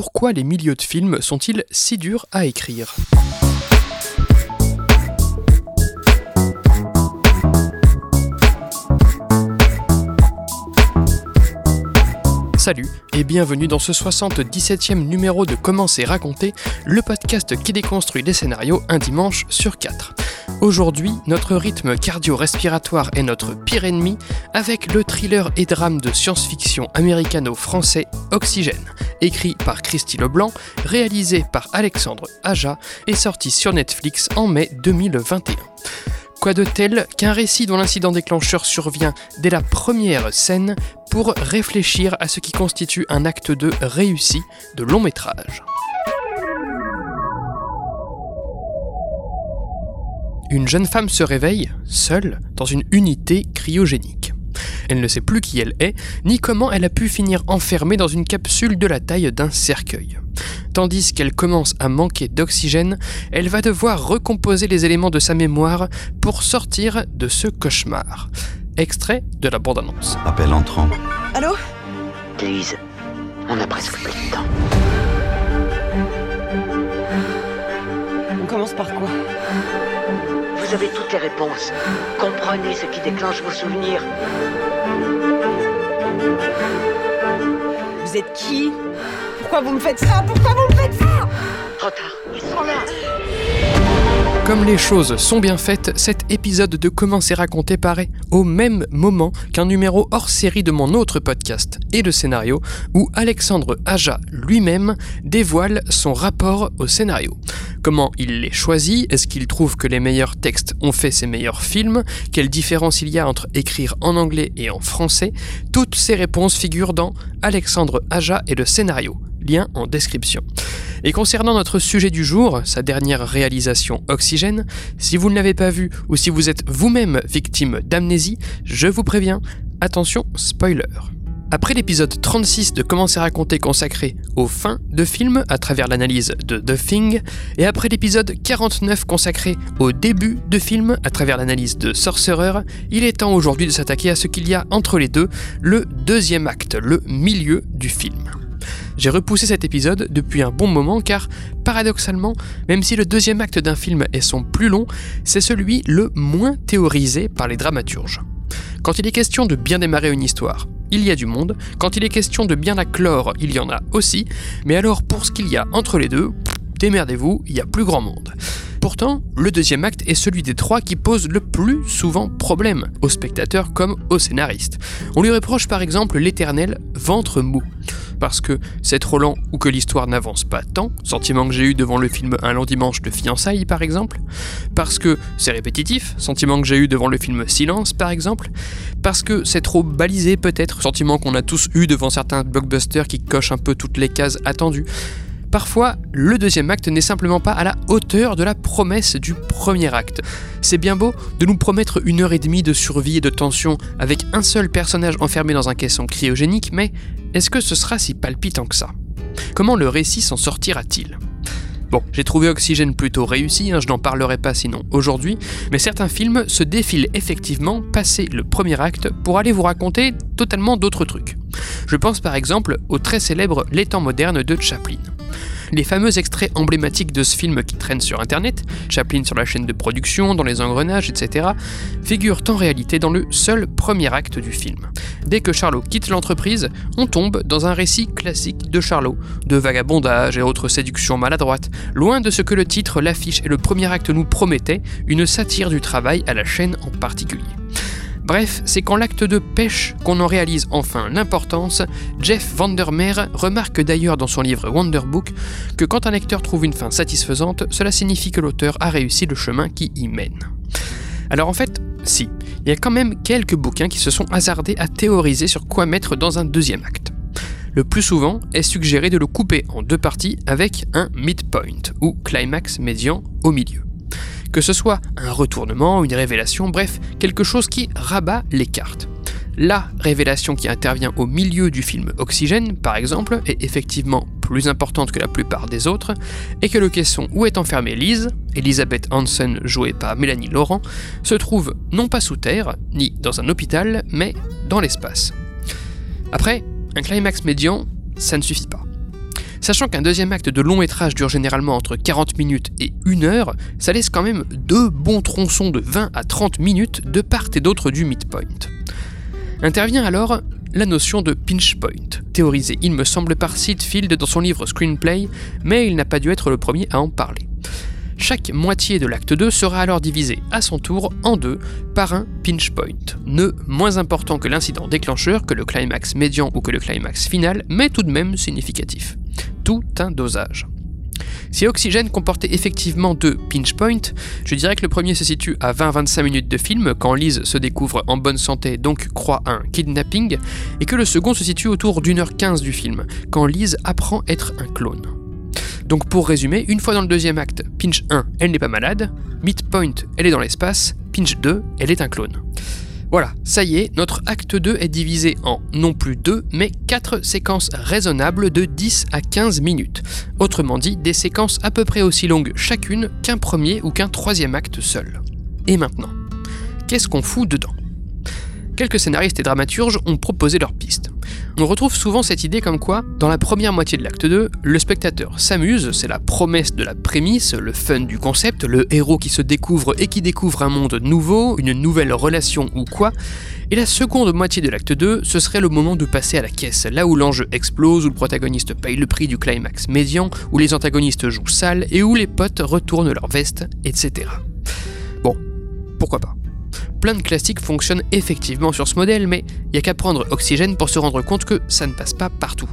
pourquoi les milieux de films sont-ils si durs à écrire? Salut et bienvenue dans ce 77e numéro de Comment raconté, le podcast qui déconstruit les scénarios un dimanche sur quatre. Aujourd'hui, notre rythme cardio-respiratoire est notre pire ennemi avec le thriller et drame de science-fiction américano-français Oxygène, écrit par Christy Leblanc, réalisé par Alexandre Aja et sorti sur Netflix en mai 2021. Quoi de tel qu'un récit dont l'incident déclencheur survient dès la première scène pour réfléchir à ce qui constitue un acte de réussi de long métrage? Une jeune femme se réveille, seule, dans une unité cryogénique. Elle ne sait plus qui elle est, ni comment elle a pu finir enfermée dans une capsule de la taille d'un cercueil. Tandis qu'elle commence à manquer d'oxygène, elle va devoir recomposer les éléments de sa mémoire pour sortir de ce cauchemar. Extrait de la bande-annonce. Appel entrant. Allô? Lise, on a presque plus de temps. On commence par quoi Vous avez toutes les réponses. Comprenez ce qui déclenche vos souvenirs. Vous êtes qui Pourquoi vous me faites ça Pourquoi vous me faites ça Trop tard, ils sont là. Comme les choses sont bien faites, cet épisode de Comment c'est raconté paraît au même moment qu'un numéro hors série de mon autre podcast et le scénario, où Alexandre Aja lui-même dévoile son rapport au scénario. Comment il les choisit Est-ce qu'il trouve que les meilleurs textes ont fait ses meilleurs films Quelle différence il y a entre écrire en anglais et en français Toutes ces réponses figurent dans Alexandre Aja et le scénario. Lien en description. Et concernant notre sujet du jour, sa dernière réalisation Oxygène, si vous ne l'avez pas vu ou si vous êtes vous-même victime d'amnésie, je vous préviens, attention, spoiler. Après l'épisode 36 de Comment c'est raconté consacré aux fins de films à travers l'analyse de The Thing, et après l'épisode 49 consacré au début de film à travers l'analyse de Sorcerer, il est temps aujourd'hui de s'attaquer à ce qu'il y a entre les deux, le deuxième acte, le milieu du film. J'ai repoussé cet épisode depuis un bon moment car, paradoxalement, même si le deuxième acte d'un film est son plus long, c'est celui le moins théorisé par les dramaturges. Quand il est question de bien démarrer une histoire, il y a du monde, quand il est question de bien la clore, il y en a aussi, mais alors pour ce qu'il y a entre les deux, démerdez-vous, il y a plus grand monde. Pourtant, le deuxième acte est celui des trois qui pose le plus souvent problème, aux spectateurs comme aux scénaristes. On lui reproche par exemple l'éternel ventre mou. Parce que c'est trop lent ou que l'histoire n'avance pas tant, sentiment que j'ai eu devant le film Un long dimanche de fiançailles par exemple. Parce que c'est répétitif, sentiment que j'ai eu devant le film Silence par exemple. Parce que c'est trop balisé peut-être, sentiment qu'on a tous eu devant certains blockbusters qui cochent un peu toutes les cases attendues. Parfois, le deuxième acte n'est simplement pas à la hauteur de la promesse du premier acte. C'est bien beau de nous promettre une heure et demie de survie et de tension avec un seul personnage enfermé dans un caisson cryogénique, mais est-ce que ce sera si palpitant que ça? Comment le récit s'en sortira-t-il? Bon, j'ai trouvé Oxygène plutôt réussi, hein, je n'en parlerai pas sinon aujourd'hui, mais certains films se défilent effectivement passer le premier acte pour aller vous raconter totalement d'autres trucs. Je pense par exemple au très célèbre Les temps modernes de Chaplin. Les fameux extraits emblématiques de ce film qui traînent sur internet, Chaplin sur la chaîne de production, dans les engrenages, etc., figurent en réalité dans le seul premier acte du film. Dès que Charlot quitte l'entreprise, on tombe dans un récit classique de Charlot, de vagabondage et autres séductions maladroites, loin de ce que le titre, l'affiche et le premier acte nous promettaient, une satire du travail à la chaîne en particulier. Bref, c'est quand l'acte de pêche qu'on en réalise enfin l'importance. Jeff Vandermeer remarque d'ailleurs dans son livre Wonder Book que quand un lecteur trouve une fin satisfaisante, cela signifie que l'auteur a réussi le chemin qui y mène. Alors en fait, si, il y a quand même quelques bouquins qui se sont hasardés à théoriser sur quoi mettre dans un deuxième acte. Le plus souvent est suggéré de le couper en deux parties avec un midpoint ou climax médian au milieu que ce soit un retournement, une révélation, bref, quelque chose qui rabat les cartes. La révélation qui intervient au milieu du film Oxygène, par exemple, est effectivement plus importante que la plupart des autres, et que le caisson où est enfermée Lise, Elisabeth Hansen jouée par Mélanie Laurent, se trouve non pas sous terre, ni dans un hôpital, mais dans l'espace. Après, un climax médian, ça ne suffit pas. Sachant qu'un deuxième acte de long métrage dure généralement entre 40 minutes et 1 heure, ça laisse quand même deux bons tronçons de 20 à 30 minutes de part et d'autre du midpoint. Intervient alors la notion de pinch point, théorisée il me semble par Sid Field dans son livre Screenplay, mais il n'a pas dû être le premier à en parler. Chaque moitié de l'acte 2 sera alors divisée à son tour en deux par un pinch point, nœud moins important que l'incident déclencheur, que le climax médian ou que le climax final, mais tout de même significatif. Tout un dosage. Si Oxygène comportait effectivement deux pinch points, je dirais que le premier se situe à 20-25 minutes de film, quand Lise se découvre en bonne santé, donc croit un kidnapping, et que le second se situe autour d'une heure 15 du film, quand Lise apprend être un clone. Donc pour résumer, une fois dans le deuxième acte, Pinch 1, elle n'est pas malade, Midpoint, elle est dans l'espace, Pinch 2, elle est un clone. Voilà, ça y est, notre acte 2 est divisé en non plus 2, mais 4 séquences raisonnables de 10 à 15 minutes. Autrement dit, des séquences à peu près aussi longues chacune qu'un premier ou qu'un troisième acte seul. Et maintenant, qu'est-ce qu'on fout dedans? Quelques scénaristes et dramaturges ont proposé leur piste. On retrouve souvent cette idée comme quoi, dans la première moitié de l'acte 2, le spectateur s'amuse, c'est la promesse de la prémisse, le fun du concept, le héros qui se découvre et qui découvre un monde nouveau, une nouvelle relation ou quoi, et la seconde moitié de l'acte 2, ce serait le moment de passer à la caisse, là où l'enjeu explose, où le protagoniste paye le prix du climax médian, où les antagonistes jouent sale et où les potes retournent leur veste, etc. Bon, pourquoi pas plein de classiques fonctionnent effectivement sur ce modèle, mais il n'y a qu'à prendre Oxygène pour se rendre compte que ça ne passe pas partout.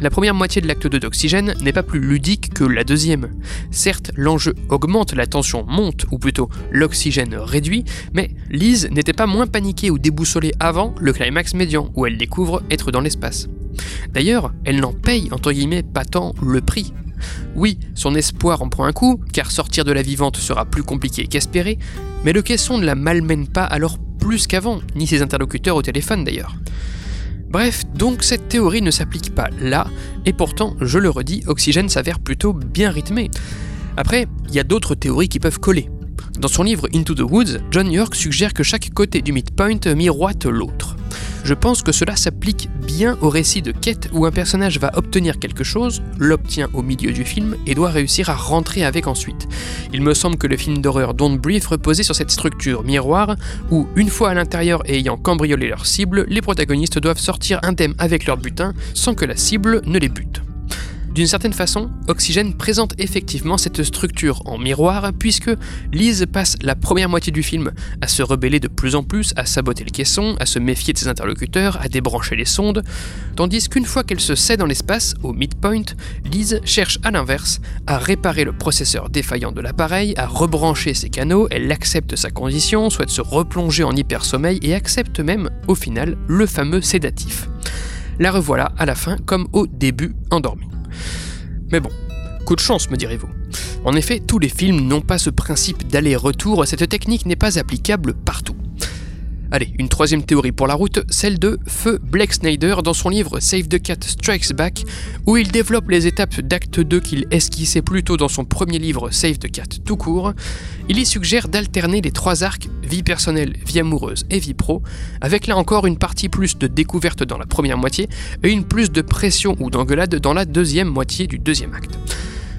La première moitié de l'acte 2 d'Oxygène n'est pas plus ludique que la deuxième. Certes, l'enjeu augmente, la tension monte, ou plutôt l'oxygène réduit, mais Lise n'était pas moins paniquée ou déboussolée avant le climax médian, où elle découvre être dans l'espace. D'ailleurs, elle n'en paye entre guillemets pas tant le prix. Oui, son espoir en prend un coup, car sortir de la vivante sera plus compliqué qu'espéré, mais le caisson ne la malmène pas alors plus qu'avant, ni ses interlocuteurs au téléphone d'ailleurs. Bref, donc cette théorie ne s'applique pas là, et pourtant, je le redis, Oxygène s'avère plutôt bien rythmé. Après, il y a d'autres théories qui peuvent coller. Dans son livre Into the Woods, John York suggère que chaque côté du midpoint miroite l'autre. Je pense que cela s'applique bien au récit de quête où un personnage va obtenir quelque chose, l'obtient au milieu du film et doit réussir à rentrer avec ensuite. Il me semble que le film d'horreur Don't Breathe reposait sur cette structure miroir où, une fois à l'intérieur et ayant cambriolé leur cible, les protagonistes doivent sortir indemnes avec leur butin sans que la cible ne les bute. D'une certaine façon, Oxygène présente effectivement cette structure en miroir, puisque Lise passe la première moitié du film à se rebeller de plus en plus, à saboter le caisson, à se méfier de ses interlocuteurs, à débrancher les sondes, tandis qu'une fois qu'elle se sait dans l'espace, au midpoint, Lise cherche à l'inverse à réparer le processeur défaillant de l'appareil, à rebrancher ses canaux, elle accepte sa condition, souhaite se replonger en hypersommeil et accepte même, au final, le fameux sédatif. La revoilà à la fin comme au début endormie. Mais bon, coup de chance, me direz-vous. En effet, tous les films n'ont pas ce principe d'aller-retour, cette technique n'est pas applicable partout. Allez, une troisième théorie pour la route, celle de Feu Blake Snyder dans son livre Save the Cat Strikes Back, où il développe les étapes d'acte 2 qu'il esquissait plutôt dans son premier livre Save the Cat tout court. Il y suggère d'alterner les trois arcs, vie personnelle, vie amoureuse et vie pro, avec là encore une partie plus de découverte dans la première moitié et une plus de pression ou d'engueulade dans la deuxième moitié du deuxième acte.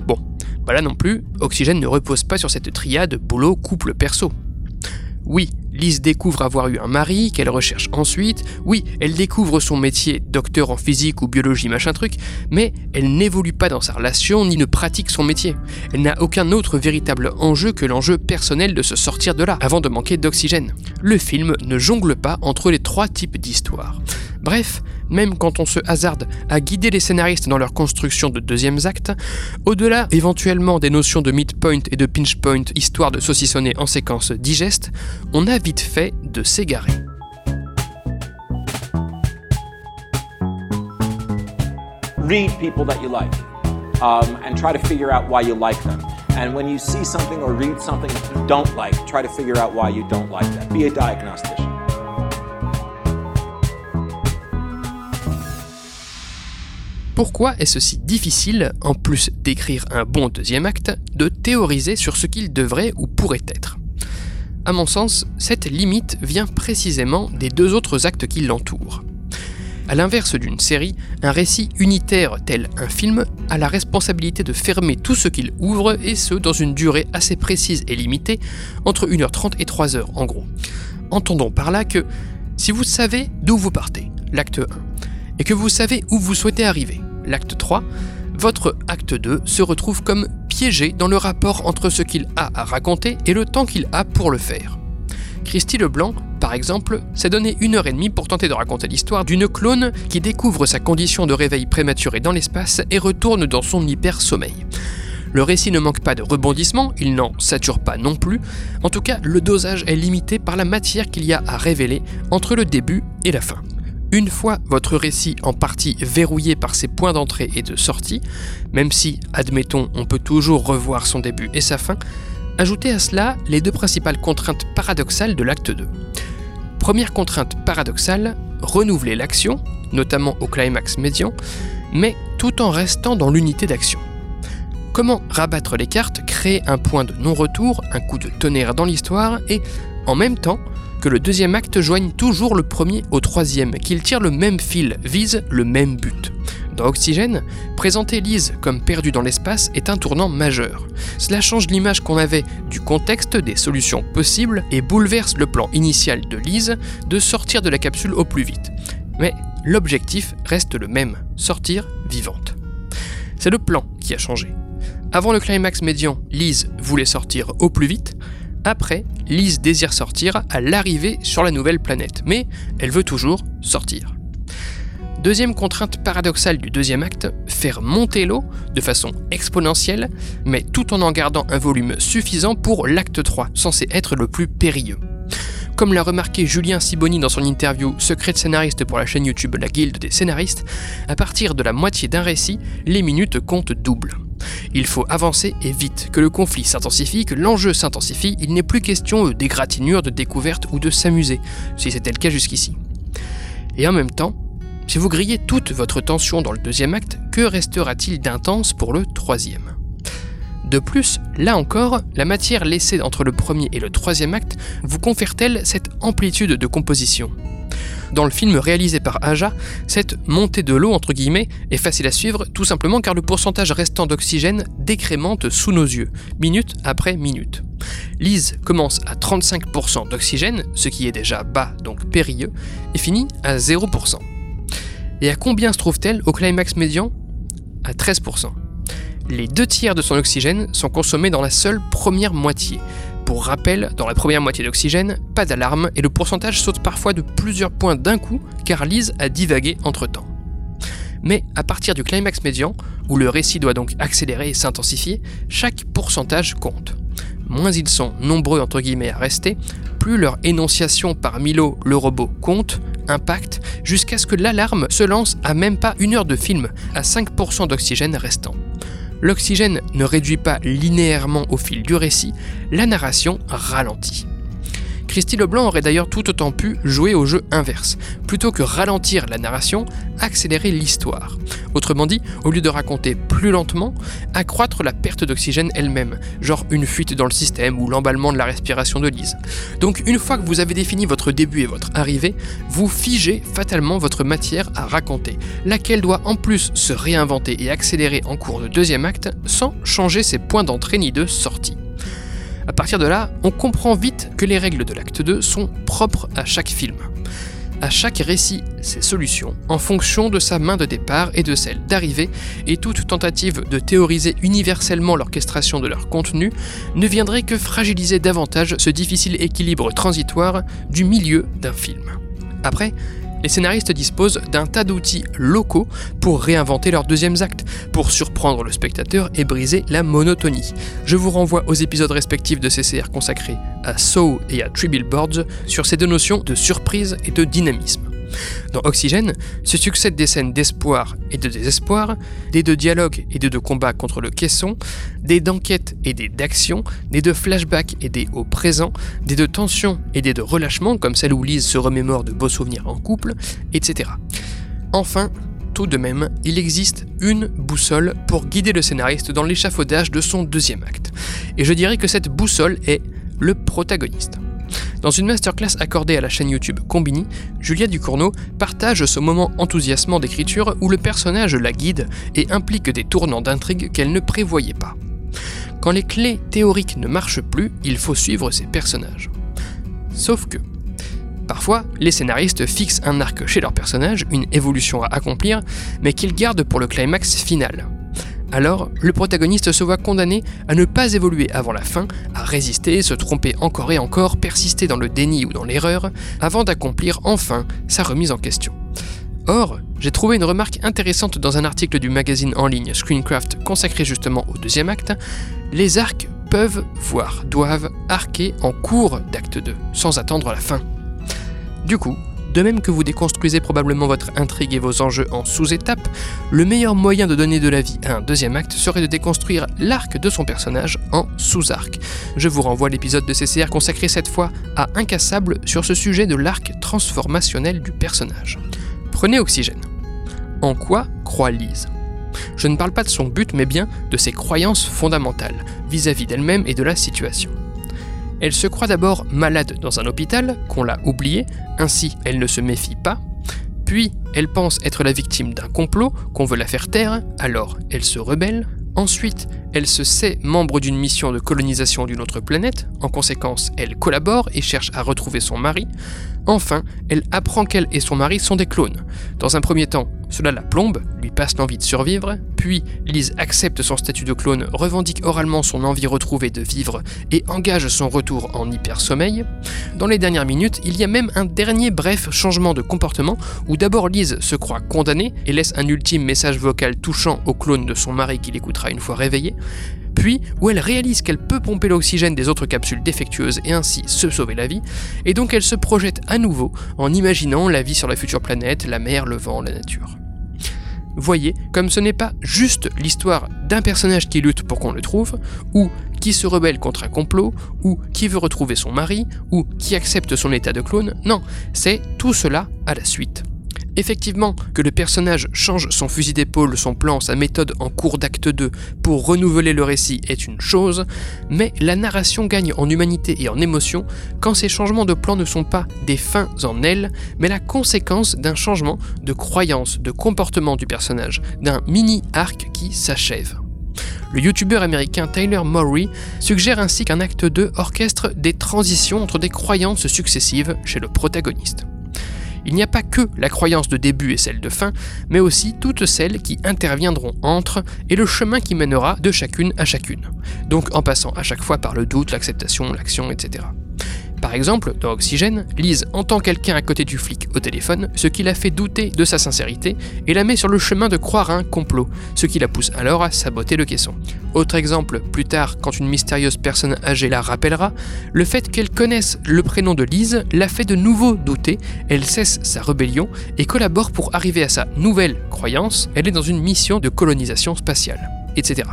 Bon, bah là non plus, Oxygène ne repose pas sur cette triade boulot, couple, perso. Oui, Lise découvre avoir eu un mari, qu'elle recherche ensuite. Oui, elle découvre son métier, docteur en physique ou biologie, machin truc, mais elle n'évolue pas dans sa relation ni ne pratique son métier. Elle n'a aucun autre véritable enjeu que l'enjeu personnel de se sortir de là, avant de manquer d'oxygène. Le film ne jongle pas entre les trois types d'histoires. Bref, même quand on se hasarde à guider les scénaristes dans leur construction de deuxièmes actes, au-delà éventuellement des notions de midpoint et de pinch point histoire de saucissonner en séquence digeste, on a vite fait de s'égarer. Read people that you like um, and try to figure out why you like them. And when you see something or read something you don't like, try to figure out why you don't like that. Be a diagnostician. Pourquoi est-ce si difficile, en plus d'écrire un bon deuxième acte, de théoriser sur ce qu'il devrait ou pourrait être? À mon sens, cette limite vient précisément des deux autres actes qui l'entourent. À l'inverse d'une série, un récit unitaire tel un film a la responsabilité de fermer tout ce qu'il ouvre et ce dans une durée assez précise et limitée, entre 1h30 et 3h en gros. Entendons par là que si vous savez d'où vous partez, l'acte 1, et que vous savez où vous souhaitez arriver, l'acte 3, votre acte 2 se retrouve comme piégé dans le rapport entre ce qu'il a à raconter et le temps qu'il a pour le faire. Christy Leblanc, par exemple, s'est donné une heure et demie pour tenter de raconter l'histoire d'une clone qui découvre sa condition de réveil prématuré dans l'espace et retourne dans son hyper-sommeil. Le récit ne manque pas de rebondissements, il n'en sature pas non plus, en tout cas le dosage est limité par la matière qu'il y a à révéler entre le début et la fin. Une fois votre récit en partie verrouillé par ses points d'entrée et de sortie, même si, admettons, on peut toujours revoir son début et sa fin, ajoutez à cela les deux principales contraintes paradoxales de l'acte 2. Première contrainte paradoxale, renouveler l'action, notamment au climax médian, mais tout en restant dans l'unité d'action. Comment rabattre les cartes, créer un point de non-retour, un coup de tonnerre dans l'histoire, et en même temps que le deuxième acte joigne toujours le premier au troisième, qu'il tire le même fil, vise le même but. Dans Oxygène, présenter Lise comme perdue dans l'espace est un tournant majeur. Cela change l'image qu'on avait du contexte, des solutions possibles et bouleverse le plan initial de Lise de sortir de la capsule au plus vite. Mais l'objectif reste le même, sortir vivante. C'est le plan qui a changé. Avant le climax médian, Lise voulait sortir au plus vite. Après, Lise désire sortir à l'arrivée sur la nouvelle planète, mais elle veut toujours sortir. Deuxième contrainte paradoxale du deuxième acte, faire monter l'eau de façon exponentielle, mais tout en en gardant un volume suffisant pour l'acte 3, censé être le plus périlleux. Comme l'a remarqué Julien Siboni dans son interview Secret de scénariste pour la chaîne YouTube La Guilde des scénaristes, à partir de la moitié d'un récit, les minutes comptent double. Il faut avancer et vite, que le conflit s'intensifie, que l'enjeu s'intensifie, il n'est plus question d'égratignures, de découvertes ou de s'amuser, si c'était le cas jusqu'ici. Et en même temps, si vous grillez toute votre tension dans le deuxième acte, que restera-t-il d'intense pour le troisième? De plus, là encore, la matière laissée entre le premier et le troisième acte vous confère-t-elle cette amplitude de composition? Dans le film réalisé par Aja, cette montée de l'eau entre guillemets est facile à suivre tout simplement car le pourcentage restant d'oxygène décrémente sous nos yeux, minute après minute. Lise commence à 35% d'oxygène, ce qui est déjà bas donc périlleux, et finit à 0%. Et à combien se trouve-t-elle au climax médian? À 13%. Les deux tiers de son oxygène sont consommés dans la seule première moitié. Pour rappel, dans la première moitié d'oxygène, pas d'alarme et le pourcentage saute parfois de plusieurs points d'un coup car Lise a divagué entre temps. Mais à partir du climax médian, où le récit doit donc accélérer et s'intensifier, chaque pourcentage compte. Moins ils sont nombreux entre guillemets à rester, plus leur énonciation par Milo le robot compte, impacte, jusqu'à ce que l'alarme se lance à même pas une heure de film, à 5% d'oxygène restant. L'oxygène ne réduit pas linéairement au fil du récit, la narration ralentit. Christy Leblanc aurait d'ailleurs tout autant pu jouer au jeu inverse. Plutôt que ralentir la narration, accélérer l'histoire. Autrement dit, au lieu de raconter plus lentement, accroître la perte d'oxygène elle-même, genre une fuite dans le système ou l'emballement de la respiration de Lise. Donc une fois que vous avez défini votre début et votre arrivée, vous figez fatalement votre matière à raconter, laquelle doit en plus se réinventer et accélérer en cours de deuxième acte sans changer ses points d'entrée ni de sortie. À partir de là, on comprend vite que les règles de l'acte 2 sont propres à chaque film. À chaque récit, ses solutions, en fonction de sa main de départ et de celle d'arrivée, et toute tentative de théoriser universellement l'orchestration de leur contenu ne viendrait que fragiliser davantage ce difficile équilibre transitoire du milieu d'un film. Après, les scénaristes disposent d'un tas d'outils locaux pour réinventer leurs deuxièmes actes, pour surprendre le spectateur et briser la monotonie. Je vous renvoie aux épisodes respectifs de CCR consacrés à Saw et à Three Billboards sur ces deux notions de surprise et de dynamisme. Dans Oxygène se succèdent des scènes d'espoir et de désespoir, des de dialogue et des de combat contre le caisson, des d'enquête et des d'action, des de flashback et des au présent, des de tension et des de relâchement comme celle où Lise se remémore de beaux souvenirs en couple, etc. Enfin, tout de même, il existe une boussole pour guider le scénariste dans l'échafaudage de son deuxième acte. Et je dirais que cette boussole est le protagoniste. Dans une masterclass accordée à la chaîne YouTube Combini, Julia Ducournau partage ce moment enthousiasmant d'écriture où le personnage la guide et implique des tournants d'intrigue qu'elle ne prévoyait pas. Quand les clés théoriques ne marchent plus, il faut suivre ces personnages. Sauf que, Parfois, les scénaristes fixent un arc chez leur personnage, une évolution à accomplir, mais qu'ils gardent pour le climax final. Alors, le protagoniste se voit condamné à ne pas évoluer avant la fin, à résister, se tromper encore et encore, persister dans le déni ou dans l'erreur, avant d'accomplir enfin sa remise en question. Or, j'ai trouvé une remarque intéressante dans un article du magazine en ligne Screencraft consacré justement au deuxième acte, les arcs peuvent, voire doivent, arquer en cours d'acte 2, sans attendre la fin. Du coup, de même que vous déconstruisez probablement votre intrigue et vos enjeux en sous-étapes, le meilleur moyen de donner de la vie à un deuxième acte serait de déconstruire l'arc de son personnage en sous-arc. Je vous renvoie à l'épisode de CCR consacré cette fois à Incassable sur ce sujet de l'arc transformationnel du personnage. Prenez Oxygène. En quoi croit Lise? Je ne parle pas de son but mais bien de ses croyances fondamentales vis-à-vis d'elle-même et de la situation. Elle se croit d'abord malade dans un hôpital, qu'on l'a oublié, ainsi elle ne se méfie pas. Puis elle pense être la victime d'un complot, qu'on veut la faire taire, alors elle se rebelle. Ensuite, elle se sait membre d'une mission de colonisation d'une autre planète, en conséquence, elle collabore et cherche à retrouver son mari. Enfin, elle apprend qu'elle et son mari sont des clones. Dans un premier temps, cela la plombe, lui passe l'envie de survivre, puis Lise accepte son statut de clone, revendique oralement son envie retrouvée de vivre et engage son retour en hyper-sommeil. Dans les dernières minutes, il y a même un dernier bref changement de comportement où d'abord Lise se croit condamnée et laisse un ultime message vocal touchant au clone de son mari qu'il écoutera une fois réveillé, puis où elle réalise qu'elle peut pomper l'oxygène des autres capsules défectueuses et ainsi se sauver la vie, et donc elle se projette à nouveau en imaginant la vie sur la future planète, la mer, le vent, la nature. Voyez, comme ce n'est pas juste l'histoire d'un personnage qui lutte pour qu'on le trouve, ou qui se rebelle contre un complot, ou qui veut retrouver son mari, ou qui accepte son état de clone, non, c'est tout cela à la suite. Effectivement, que le personnage change son fusil d'épaule, son plan, sa méthode en cours d'acte 2 pour renouveler le récit est une chose, mais la narration gagne en humanité et en émotion quand ces changements de plan ne sont pas des fins en elles, mais la conséquence d'un changement de croyance, de comportement du personnage, d'un mini-arc qui s'achève. Le youtubeur américain Tyler Murray suggère ainsi qu'un acte 2 orchestre des transitions entre des croyances successives chez le protagoniste il n'y a pas que la croyance de début et celle de fin, mais aussi toutes celles qui interviendront entre et le chemin qui mènera de chacune à chacune. Donc en passant à chaque fois par le doute, l'acceptation, l'action, etc. Par exemple, dans Oxygène, Lise entend quelqu'un à côté du flic au téléphone, ce qui la fait douter de sa sincérité et la met sur le chemin de croire à un complot, ce qui la pousse alors à saboter le caisson. Autre exemple, plus tard, quand une mystérieuse personne âgée la rappellera, le fait qu'elle connaisse le prénom de Lise la fait de nouveau douter, elle cesse sa rébellion et collabore pour arriver à sa nouvelle croyance, elle est dans une mission de colonisation spatiale, etc.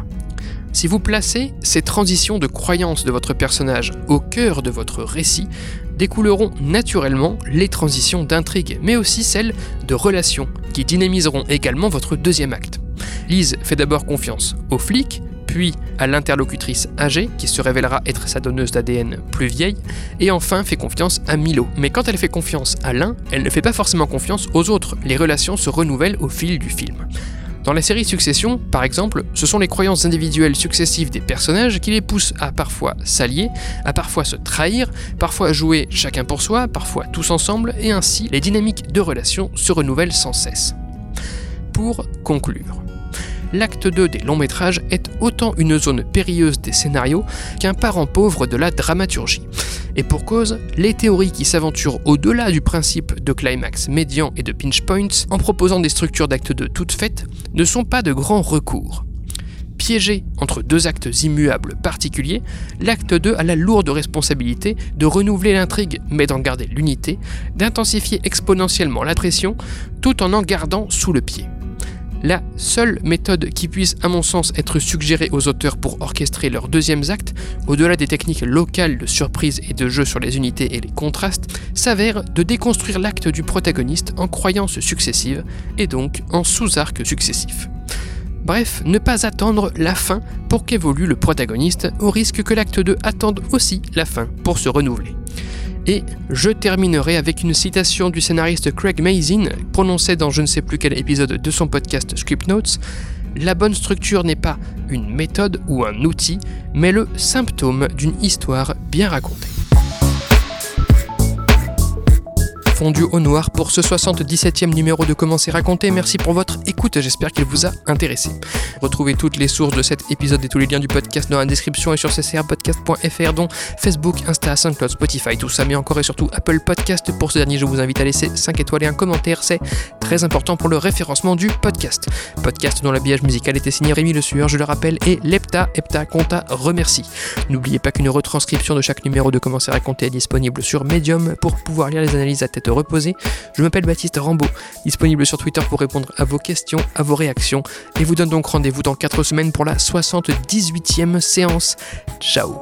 Si vous placez ces transitions de croyances de votre personnage au cœur de votre récit, découleront naturellement les transitions d'intrigue, mais aussi celles de relations, qui dynamiseront également votre deuxième acte. Lise fait d'abord confiance aux flics, puis à l'interlocutrice âgée, qui se révélera être sa donneuse d'ADN plus vieille, et enfin fait confiance à Milo. Mais quand elle fait confiance à l'un, elle ne fait pas forcément confiance aux autres, les relations se renouvellent au fil du film. Dans la série Succession, par exemple, ce sont les croyances individuelles successives des personnages qui les poussent à parfois s'allier, à parfois se trahir, parfois jouer chacun pour soi, parfois tous ensemble, et ainsi les dynamiques de relations se renouvellent sans cesse. Pour conclure, l'acte 2 des longs métrages est autant une zone périlleuse des scénarios qu'un parent pauvre de la dramaturgie. Et pour cause, les théories qui s'aventurent au-delà du principe de climax médian et de pinch points en proposant des structures d'acte 2 toutes faites ne sont pas de grands recours. Piégé entre deux actes immuables particuliers, l'acte 2 a la lourde responsabilité de renouveler l'intrigue mais d'en garder l'unité, d'intensifier exponentiellement la pression tout en en gardant sous le pied. La seule méthode qui puisse, à mon sens, être suggérée aux auteurs pour orchestrer leurs deuxièmes actes, au-delà des techniques locales de surprise et de jeu sur les unités et les contrastes, s'avère de déconstruire l'acte du protagoniste en croyances successives, et donc en sous-arcs successifs. Bref, ne pas attendre la fin pour qu'évolue le protagoniste, au risque que l'acte 2 attende aussi la fin pour se renouveler. Et je terminerai avec une citation du scénariste Craig Mazin, prononcée dans je ne sais plus quel épisode de son podcast Script Notes. La bonne structure n'est pas une méthode ou un outil, mais le symptôme d'une histoire bien racontée. Fondu au noir pour ce 77e numéro de Comment c'est raconté. Merci pour votre écoute, j'espère qu'il vous a intéressé. Retrouvez toutes les sources de cet épisode et tous les liens du podcast dans la description et sur ccrpodcast.fr dont Facebook, Insta, SoundCloud, Spotify, tout ça, mais encore et surtout Apple Podcast. Pour ce dernier, je vous invite à laisser 5 étoiles et un commentaire, c'est très important pour le référencement du podcast. Podcast dont l'habillage musical était signé Rémi Le Sueur, je le rappelle, et Lepta, Epta, Conta remercie. N'oubliez pas qu'une retranscription de chaque numéro de Comment c'est raconté est disponible sur Medium pour pouvoir lire les analyses à tête reposer. Je m'appelle Baptiste Rambaud, disponible sur Twitter pour répondre à vos questions, à vos réactions, et vous donne donc rendez-vous dans 4 semaines pour la 78e séance. Ciao